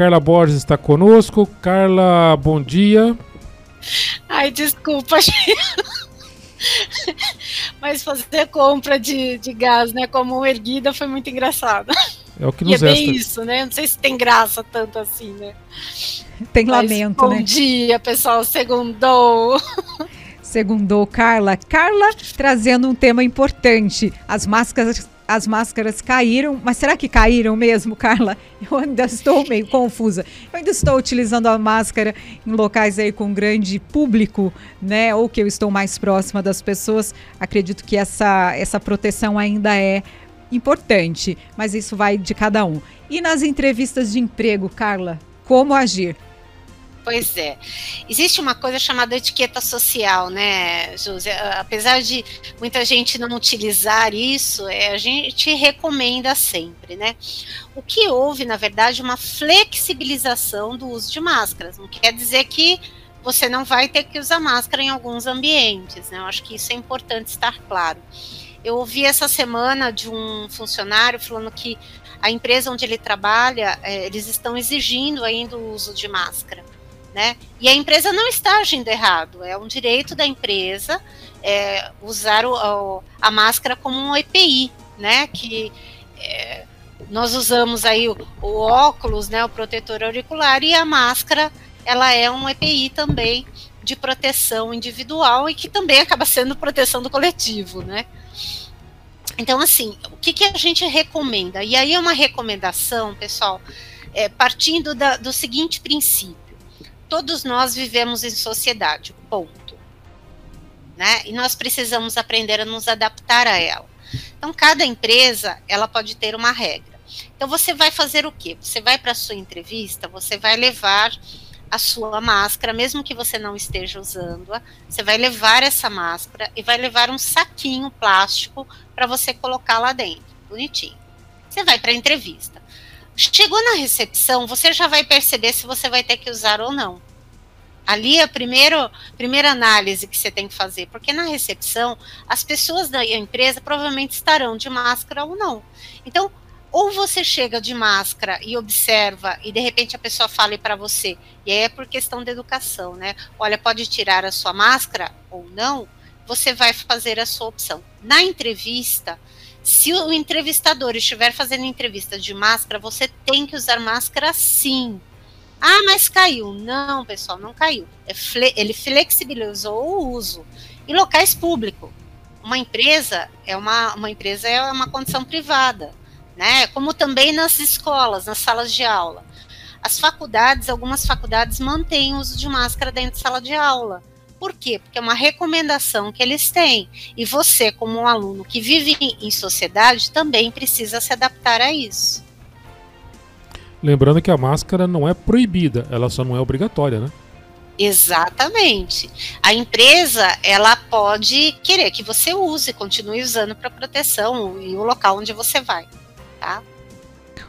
Carla Borges está conosco. Carla, bom dia. Ai, desculpa, mas fazer compra de, de gás, né, como erguida foi muito engraçado. É o que nos e é bem isso, né? Não sei se tem graça tanto assim, né? Tem Mas, lamento, bom né? Bom dia, pessoal. Segundou. Segundou, Carla. Carla trazendo um tema importante. As máscaras as máscaras caíram, mas será que caíram mesmo, Carla? Eu ainda estou meio confusa. Eu ainda estou utilizando a máscara em locais aí com grande público, né? Ou que eu estou mais próxima das pessoas. Acredito que essa, essa proteção ainda é importante, mas isso vai de cada um. E nas entrevistas de emprego, Carla, como agir? Pois é. Existe uma coisa chamada etiqueta social, né, José? Apesar de muita gente não utilizar isso, é, a gente recomenda sempre, né? O que houve, na verdade, uma flexibilização do uso de máscaras. Não quer dizer que você não vai ter que usar máscara em alguns ambientes, né? Eu acho que isso é importante estar claro. Eu ouvi essa semana de um funcionário falando que a empresa onde ele trabalha, é, eles estão exigindo ainda o uso de máscara né? E a empresa não está agindo errado, é um direito da empresa é, usar o, a máscara como um EPI, né? Que é, nós usamos aí o, o, óculos, né? O protetor auricular e a máscara, ela é um EPI também de proteção individual e que também acaba sendo proteção do coletivo, né? Então, assim, o que, que a gente recomenda? E aí é uma recomendação, pessoal, é, partindo da, do seguinte princípio todos nós vivemos em sociedade, ponto. Né? E nós precisamos aprender a nos adaptar a ela. Então, cada empresa, ela pode ter uma regra. Então, você vai fazer o quê? Você vai para a sua entrevista, você vai levar a sua máscara, mesmo que você não esteja usando-a, você vai levar essa máscara e vai levar um saquinho plástico para você colocar lá dentro, bonitinho. Você vai para a entrevista. Chegou na recepção, você já vai perceber se você vai ter que usar ou não. Ali é a primeira, primeira análise que você tem que fazer, porque na recepção, as pessoas da empresa provavelmente estarão de máscara ou não. Então, ou você chega de máscara e observa, e de repente a pessoa fala para você, e aí é por questão de educação, né? Olha, pode tirar a sua máscara ou não, você vai fazer a sua opção. Na entrevista, se o entrevistador estiver fazendo entrevista de máscara, você tem que usar máscara sim. Ah, mas caiu. Não, pessoal, não caiu. É ele flexibilizou o uso. Em locais públicos. Uma empresa é uma, uma empresa é uma condição privada, né? Como também nas escolas, nas salas de aula. As faculdades, algumas faculdades mantêm o uso de máscara dentro de sala de aula. Por quê? Porque é uma recomendação que eles têm. E você, como um aluno que vive em sociedade, também precisa se adaptar a isso. Lembrando que a máscara não é proibida, ela só não é obrigatória, né? Exatamente. A empresa, ela pode querer que você use, continue usando para proteção e o local onde você vai, tá?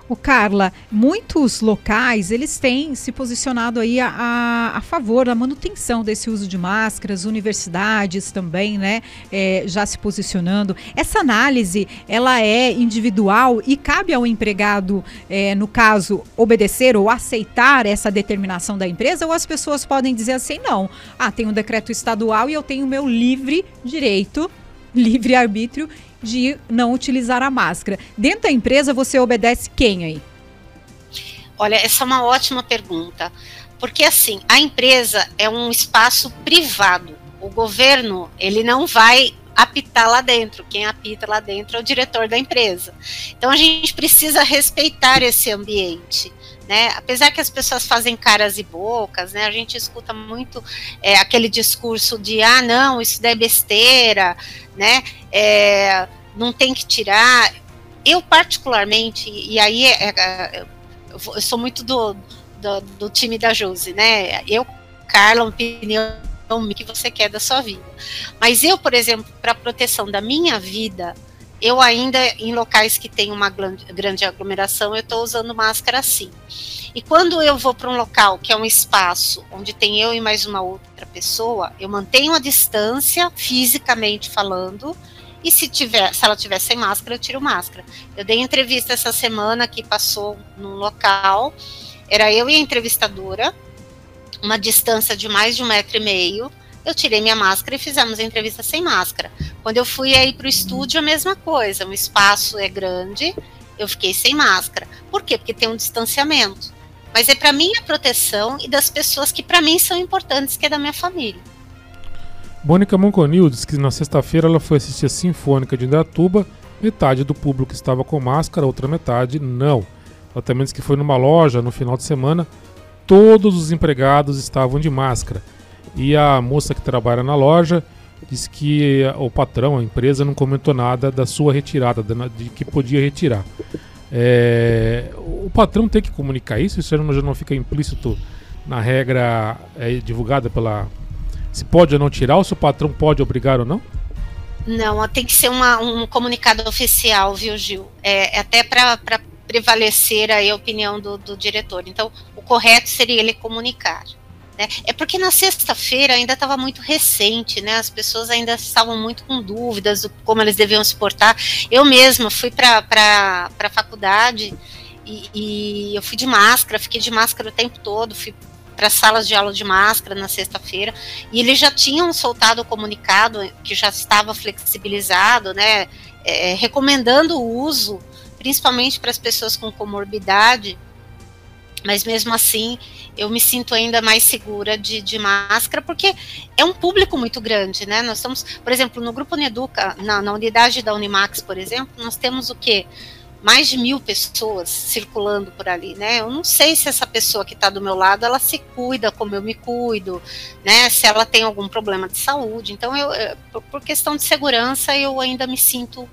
O Carla, muitos locais eles têm se posicionado aí a, a, a, favor da manutenção desse uso de máscaras, universidades também, né, é, já se posicionando. Essa análise ela é individual e cabe ao empregado, é, no caso, obedecer ou aceitar essa determinação da empresa, ou as pessoas podem dizer assim, não, ah, tem um decreto estadual e eu tenho meu livre direito, livre arbítrio de não utilizar a máscara. Dentro da empresa, você obedece quem aí? Olha, essa é uma ótima pergunta. Porque assim, a empresa é um espaço privado. O governo, ele não vai apitar lá dentro. Quem apita lá dentro é o diretor da empresa. Então a gente precisa respeitar esse ambiente. Né? Apesar que as pessoas fazem caras e bocas, né? A gente escuta muito é, aquele discurso de ah, não, isso é besteira, né? É, não tem que tirar. Eu, particularmente, e aí é, é, eu sou muito do, do, do, time da Josi, né? Eu, Carla, opinião que você quer da sua vida. Mas eu, por exemplo, para proteção da minha vida, eu ainda, em locais que tem uma grande aglomeração, eu estou usando máscara sim. E quando eu vou para um local que é um espaço onde tem eu e mais uma outra pessoa, eu mantenho a distância, fisicamente falando, e se tiver, se ela tiver sem máscara, eu tiro máscara. Eu dei entrevista essa semana que passou num local Era eu e a entrevistadora, uma distância de mais de um metro e meio. Eu tirei minha máscara e fizemos a entrevista sem máscara. Quando eu fui aí para o estúdio, a mesma coisa. O espaço é grande, eu fiquei sem máscara. Por quê? Porque tem um distanciamento. Mas é para minha proteção e das pessoas que para mim são importantes, que é da minha família. Mônica Monconil diz que na sexta-feira ela foi assistir a Sinfônica de Indatuba, metade do público estava com máscara, outra metade não. Ela também disse que foi numa loja no final de semana, todos os empregados estavam de máscara. E a moça que trabalha na loja disse que o patrão, a empresa, não comentou nada da sua retirada, de que podia retirar. É, o patrão tem que comunicar isso? Isso já não fica implícito na regra é, divulgada pela. Se pode ou não tirar, ou se o patrão pode obrigar ou não? Não, tem que ser uma, um comunicado oficial, viu, Gil? É, é até para prevalecer a opinião do, do diretor. Então, o correto seria ele comunicar. Né? É porque na sexta-feira ainda estava muito recente, né? As pessoas ainda estavam muito com dúvidas do como eles deviam se portar. Eu mesma fui para a faculdade e, e, eu fui de máscara, fiquei de máscara o tempo todo, fui para salas de aula de máscara na sexta-feira e eles já tinham soltado o comunicado que já estava flexibilizado, né? É, recomendando o uso, principalmente para as pessoas com comorbidade mas mesmo assim eu me sinto ainda mais segura de, de, máscara, porque é um público muito grande, né? Nós estamos, por exemplo, no Grupo Uneduca, na, na unidade da Unimax, por exemplo, nós temos o quê? Mais de mil pessoas circulando por ali, né? Eu não sei se essa pessoa que está do meu lado, ela se cuida como eu me cuido, né? Se ela tem algum problema de saúde. Então, eu, por, por questão de segurança, eu ainda me sinto,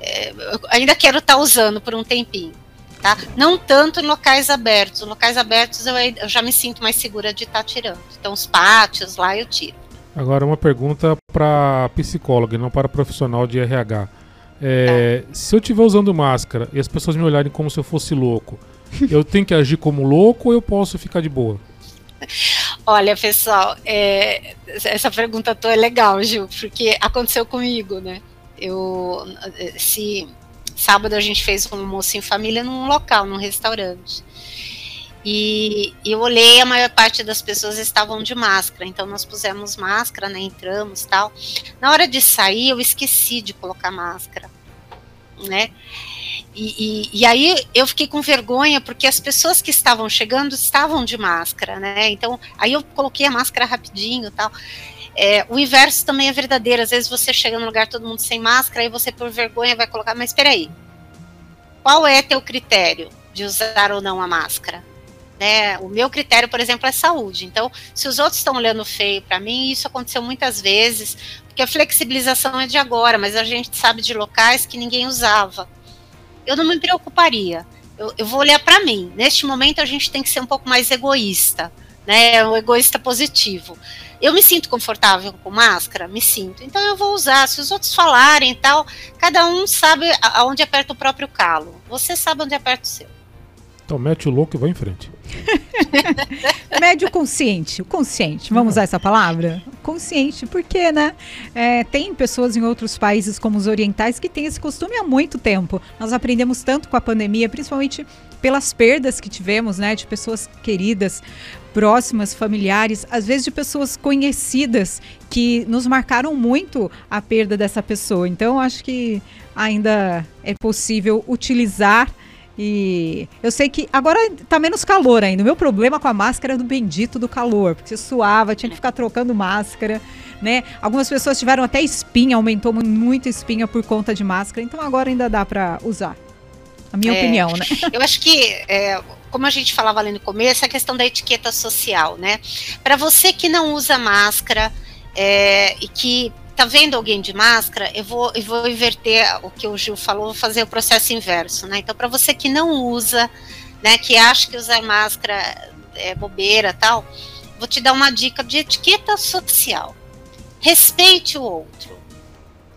é, ainda quero estar tá usando por um tempinho. Tá? Não tanto em locais abertos. Em locais abertos eu, eu já me sinto mais segura de estar tá tirando. Então, os pátios lá eu tiro. Agora, uma pergunta para psicóloga, não para profissional de RH. É, tá. Se eu estiver usando máscara e as pessoas me olharem como se eu fosse louco, eu tenho que agir como louco ou eu posso ficar de boa? Olha, pessoal, é, essa pergunta tua é legal, Gil, porque aconteceu comigo, né? Eu, se sábado a gente fez um almoço em família num local, num restaurante. E, eu olhei, a maior parte das pessoas estavam de máscara, então nós pusemos máscara, né, entramos tal. Na hora de sair, eu esqueci de colocar máscara, né? E, e, e, aí eu fiquei com vergonha porque as pessoas que estavam chegando estavam de máscara, né? Então aí eu coloquei a máscara rapidinho tal. É, o inverso também é verdadeiro. Às vezes você chega no lugar todo mundo sem máscara, aí você por vergonha vai colocar, mas espera aí. Qual é teu critério de usar ou não a máscara? Né? O meu critério, por exemplo, é saúde. Então, se os outros estão olhando feio para mim, isso aconteceu muitas vezes, porque a flexibilização é de agora, mas a gente sabe de locais que ninguém usava. Eu não me preocuparia. Eu, eu vou olhar para mim. Neste momento, a gente tem que ser um pouco mais egoísta, né? Um egoísta positivo. Eu me sinto confortável com máscara? Me sinto. Então eu vou usar. Se os outros falarem e tal, cada um sabe aonde aperta o próprio calo. Você sabe onde aperta o seu. Então mete o louco e vai em frente. Médio consciente, o consciente, vamos usar essa palavra? Consciente, porque, né? É, tem pessoas em outros países, como os orientais, que têm esse costume há muito tempo. Nós aprendemos tanto com a pandemia, principalmente pelas perdas que tivemos, né? De pessoas queridas, próximas, familiares, às vezes de pessoas conhecidas que nos marcaram muito a perda dessa pessoa. Então, acho que ainda é possível utilizar. E eu sei que agora tá menos calor ainda. O meu problema com a máscara é do bendito do calor, porque você suava, tinha que ficar trocando máscara, né? Algumas pessoas tiveram até espinha, aumentou muito espinha por conta de máscara, então agora ainda dá para usar. A minha é, opinião, né? Eu acho que é, como a gente falava ali no começo, a questão da etiqueta social, né? Para você que não usa máscara é, e que tá vendo alguém de máscara, eu vou, eu vou inverter o que o Gil falou, vou fazer o processo inverso, né? Então, para você que não usa, né, que acha que usar máscara é bobeira tal, vou te dar uma dica de etiqueta social. Respeite o outro.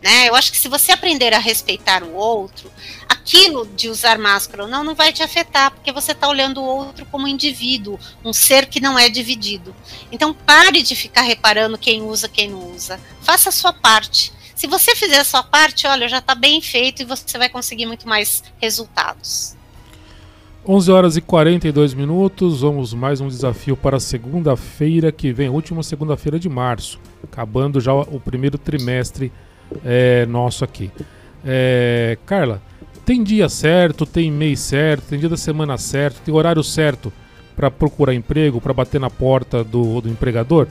Né? Eu acho que se você aprender a respeitar o outro, aquilo de usar máscara ou não não vai te afetar, porque você está olhando o outro como indivíduo, um ser que não é dividido. Então pare de ficar reparando quem usa, quem não usa. Faça a sua parte. Se você fizer a sua parte, olha, já está bem feito e você vai conseguir muito mais resultados. 11 horas e 42 minutos, vamos mais um desafio para segunda-feira que vem, última segunda-feira de março, acabando já o primeiro trimestre é, nosso aqui. É, Carla, tem dia certo, tem mês certo, tem dia da semana certo, tem horário certo para procurar emprego, para bater na porta do, do empregador?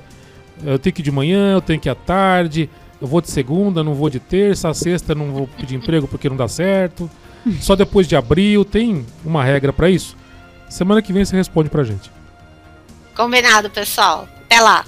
Eu tenho que ir de manhã, eu tenho que ir à tarde, eu vou de segunda, não vou de terça, sexta não vou pedir emprego porque não dá certo. Só depois de abril, tem uma regra para isso? Semana que vem você responde pra gente. Combinado, pessoal. Até lá.